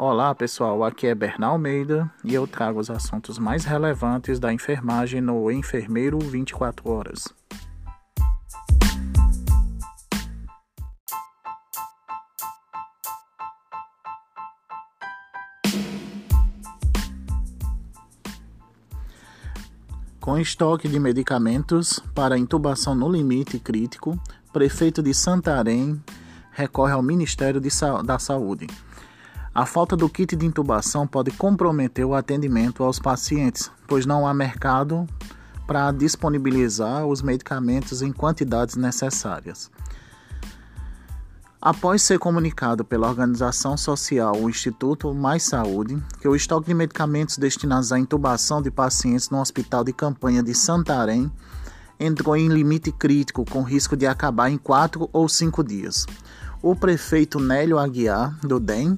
Olá pessoal, aqui é Bernal Almeida e eu trago os assuntos mais relevantes da enfermagem no Enfermeiro 24 Horas. Com estoque de medicamentos para intubação no limite crítico, prefeito de Santarém recorre ao Ministério da Saúde a falta do kit de intubação pode comprometer o atendimento aos pacientes, pois não há mercado para disponibilizar os medicamentos em quantidades necessárias. Após ser comunicado pela organização social o Instituto Mais Saúde que o estoque de medicamentos destinados à intubação de pacientes no Hospital de Campanha de Santarém entrou em limite crítico com risco de acabar em quatro ou cinco dias, o prefeito Nélio Aguiar, do DEM,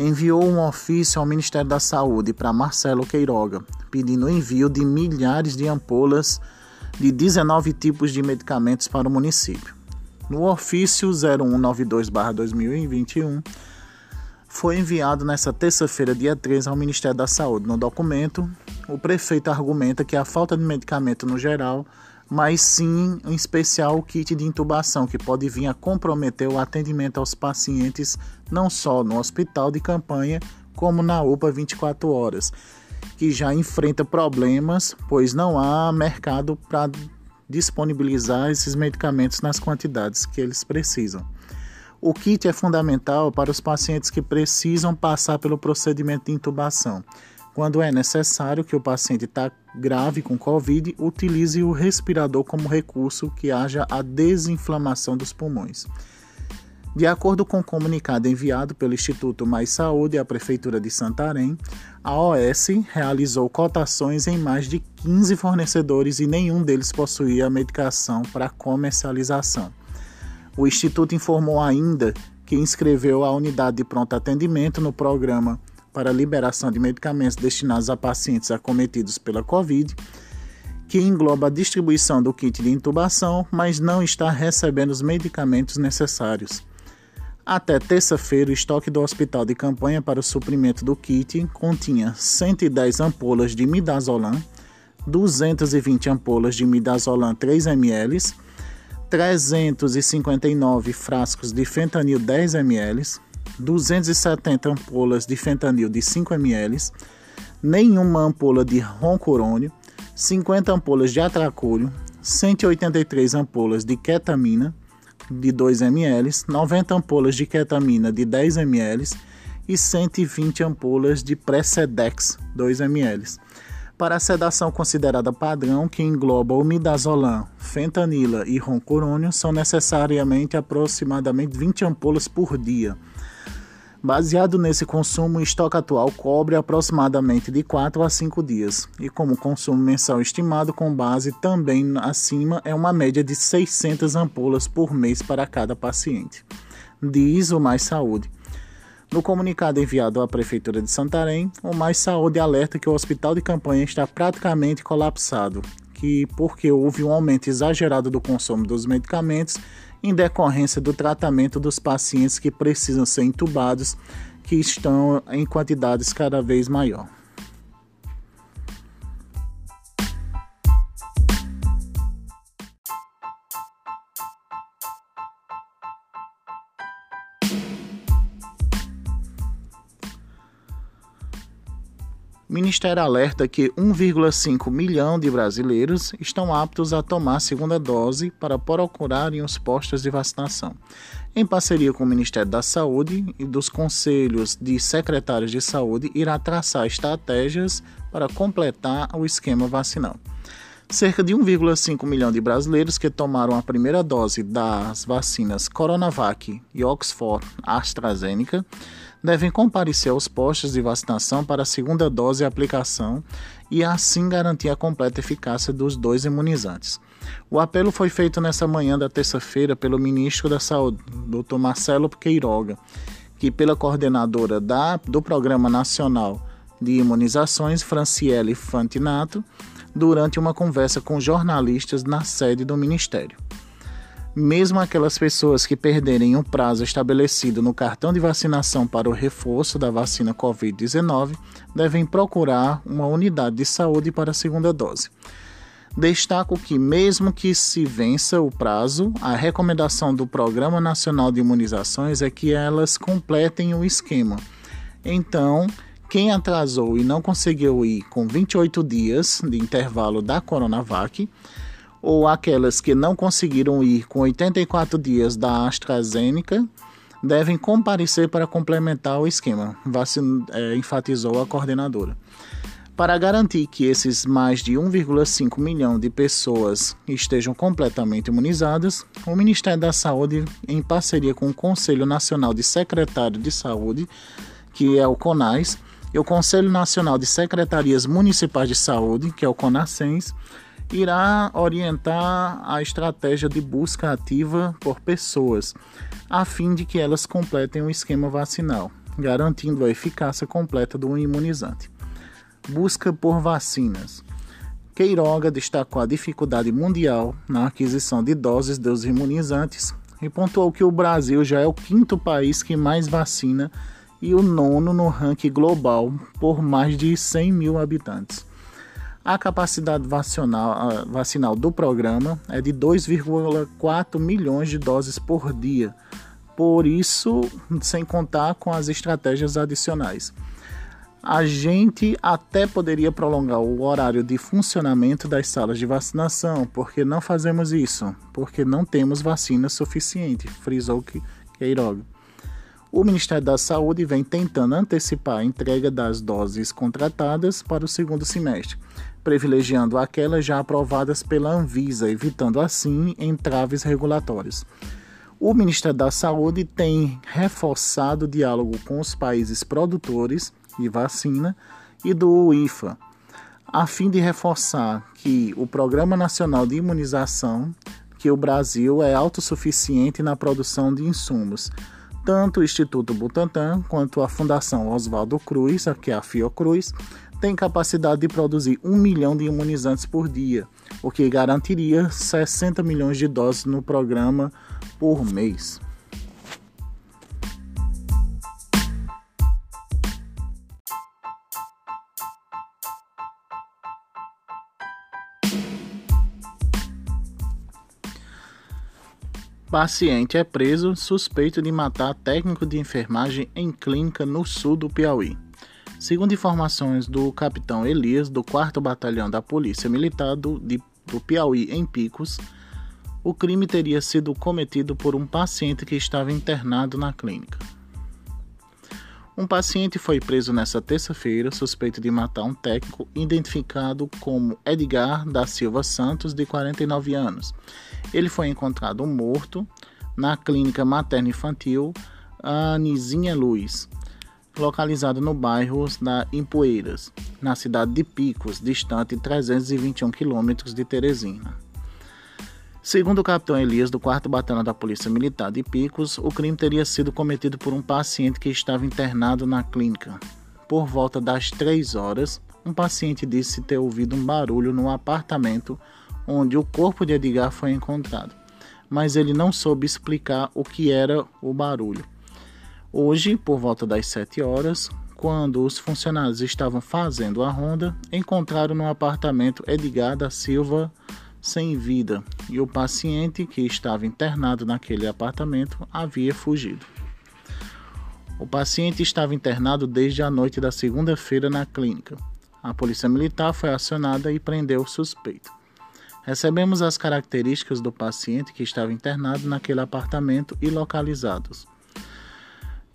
enviou um ofício ao Ministério da Saúde para Marcelo Queiroga, pedindo o envio de milhares de ampolas de 19 tipos de medicamentos para o município. No ofício 0192-2021, foi enviado nesta terça-feira, dia 13, ao Ministério da Saúde. No documento, o prefeito argumenta que a falta de medicamento no geral mas sim, em especial, o kit de intubação, que pode vir a comprometer o atendimento aos pacientes não só no hospital de campanha, como na UPA 24 horas, que já enfrenta problemas, pois não há mercado para disponibilizar esses medicamentos nas quantidades que eles precisam. O kit é fundamental para os pacientes que precisam passar pelo procedimento de intubação quando é necessário que o paciente está grave com Covid, utilize o respirador como recurso que haja a desinflamação dos pulmões. De acordo com o comunicado enviado pelo Instituto Mais Saúde à Prefeitura de Santarém, a OS realizou cotações em mais de 15 fornecedores e nenhum deles possuía a medicação para comercialização. O Instituto informou ainda que inscreveu a unidade de pronto atendimento no programa para a liberação de medicamentos destinados a pacientes acometidos pela Covid, que engloba a distribuição do kit de intubação, mas não está recebendo os medicamentos necessários. Até terça-feira, o estoque do hospital de campanha para o suprimento do kit continha 110 ampolas de midazolam, 220 ampolas de midazolam 3 ml, 359 frascos de fentanil 10 ml, 270 ampolas de fentanil de 5 ml, nenhuma ampola de roncorônio, 50 ampolas de atracúrio, 183 ampolas de ketamina de 2 ml, 90 ampolas de ketamina de 10 ml e 120 ampolas de Precedex 2 ml. Para a sedação considerada padrão, que engloba midazolam, fentanila e roncorônio, são necessariamente aproximadamente 20 ampolas por dia. Baseado nesse consumo, o estoque atual cobre aproximadamente de 4 a 5 dias, e como consumo mensal estimado com base também acima é uma média de 600 ampolas por mês para cada paciente, diz o Mais Saúde. No comunicado enviado à Prefeitura de Santarém, o Mais Saúde alerta que o hospital de campanha está praticamente colapsado, que porque houve um aumento exagerado do consumo dos medicamentos em decorrência do tratamento dos pacientes que precisam ser intubados, que estão em quantidades cada vez maior. Ministério alerta que 1,5 milhão de brasileiros estão aptos a tomar a segunda dose para procurarem os postos de vacinação. Em parceria com o Ministério da Saúde e dos conselhos de secretários de saúde, irá traçar estratégias para completar o esquema vacinal. Cerca de 1,5 milhão de brasileiros que tomaram a primeira dose das vacinas Coronavac e Oxford AstraZeneca devem comparecer aos postos de vacinação para a segunda dose e aplicação e assim garantir a completa eficácia dos dois imunizantes. O apelo foi feito nessa manhã da terça-feira pelo ministro da Saúde, Dr. Marcelo Queiroga, que pela coordenadora da, do Programa Nacional de Imunizações, Franciele Fantinato, durante uma conversa com jornalistas na sede do Ministério. Mesmo aquelas pessoas que perderem o prazo estabelecido no cartão de vacinação para o reforço da vacina Covid-19 devem procurar uma unidade de saúde para a segunda dose. Destaco que, mesmo que se vença o prazo, a recomendação do Programa Nacional de Imunizações é que elas completem o esquema. Então, quem atrasou e não conseguiu ir com 28 dias de intervalo da Coronavac, ou aquelas que não conseguiram ir com 84 dias da AstraZeneca, devem comparecer para complementar o esquema, vacina, é, enfatizou a coordenadora. Para garantir que esses mais de 1,5 milhão de pessoas estejam completamente imunizadas, o Ministério da Saúde, em parceria com o Conselho Nacional de Secretário de Saúde, que é o CONAS, e o Conselho Nacional de Secretarias Municipais de Saúde, que é o CONASENS, irá orientar a estratégia de busca ativa por pessoas, a fim de que elas completem o esquema vacinal, garantindo a eficácia completa do imunizante. Busca por vacinas. Queiroga destacou a dificuldade mundial na aquisição de doses dos imunizantes e pontuou que o Brasil já é o quinto país que mais vacina e o nono no ranking global por mais de 100 mil habitantes. A capacidade vacinal, vacinal do programa é de 2,4 milhões de doses por dia, por isso, sem contar com as estratégias adicionais. A gente até poderia prolongar o horário de funcionamento das salas de vacinação, porque não fazemos isso, porque não temos vacina suficiente, frisou Queiroga. O Ministério da Saúde vem tentando antecipar a entrega das doses contratadas para o segundo semestre, privilegiando aquelas já aprovadas pela Anvisa, evitando assim entraves regulatórios. O Ministério da Saúde tem reforçado o diálogo com os países produtores de vacina e do IFA, a fim de reforçar que o Programa Nacional de Imunização, que o Brasil é autossuficiente na produção de insumos. Tanto o Instituto Butantan quanto a Fundação Oswaldo Cruz, que é a Fiocruz, tem capacidade de produzir um milhão de imunizantes por dia, o que garantiria 60 milhões de doses no programa por mês. Paciente é preso suspeito de matar técnico de enfermagem em clínica no sul do Piauí. Segundo informações do capitão Elias, do 4 Batalhão da Polícia Militar do, de, do Piauí, em Picos, o crime teria sido cometido por um paciente que estava internado na clínica. Um paciente foi preso nesta terça-feira suspeito de matar um técnico identificado como Edgar da Silva Santos, de 49 anos ele foi encontrado morto na clínica materno-infantil Anizinha Luz, localizado no bairro da Empoeiras, na cidade de Picos, distante 321 quilômetros de Teresina. Segundo o capitão Elias, do 4 Batalhão da Polícia Militar de Picos, o crime teria sido cometido por um paciente que estava internado na clínica. Por volta das 3 horas, um paciente disse ter ouvido um barulho no apartamento onde o corpo de Edgar foi encontrado, mas ele não soube explicar o que era o barulho. Hoje, por volta das 7 horas, quando os funcionários estavam fazendo a ronda, encontraram no apartamento Edgar da Silva sem vida e o paciente que estava internado naquele apartamento havia fugido. O paciente estava internado desde a noite da segunda-feira na clínica. A polícia militar foi acionada e prendeu o suspeito. Recebemos as características do paciente que estava internado naquele apartamento e localizados.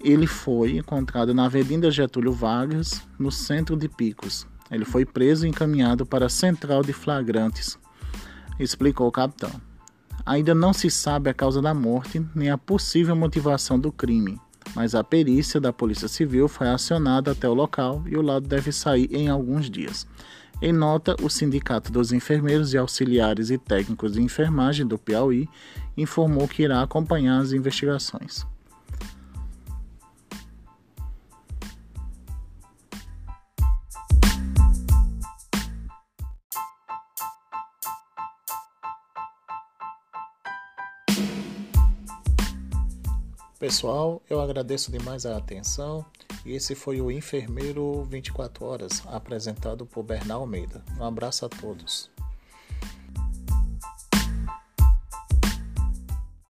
Ele foi encontrado na Avenida Getúlio Vargas, no centro de Picos. Ele foi preso e encaminhado para a central de flagrantes, explicou o capitão. Ainda não se sabe a causa da morte nem a possível motivação do crime, mas a perícia da Polícia Civil foi acionada até o local e o laudo deve sair em alguns dias. Em nota, o Sindicato dos Enfermeiros e Auxiliares e Técnicos de Enfermagem do Piauí informou que irá acompanhar as investigações. Pessoal, eu agradeço demais a atenção e esse foi o Enfermeiro 24 Horas, apresentado por Bernal Almeida. Um abraço a todos.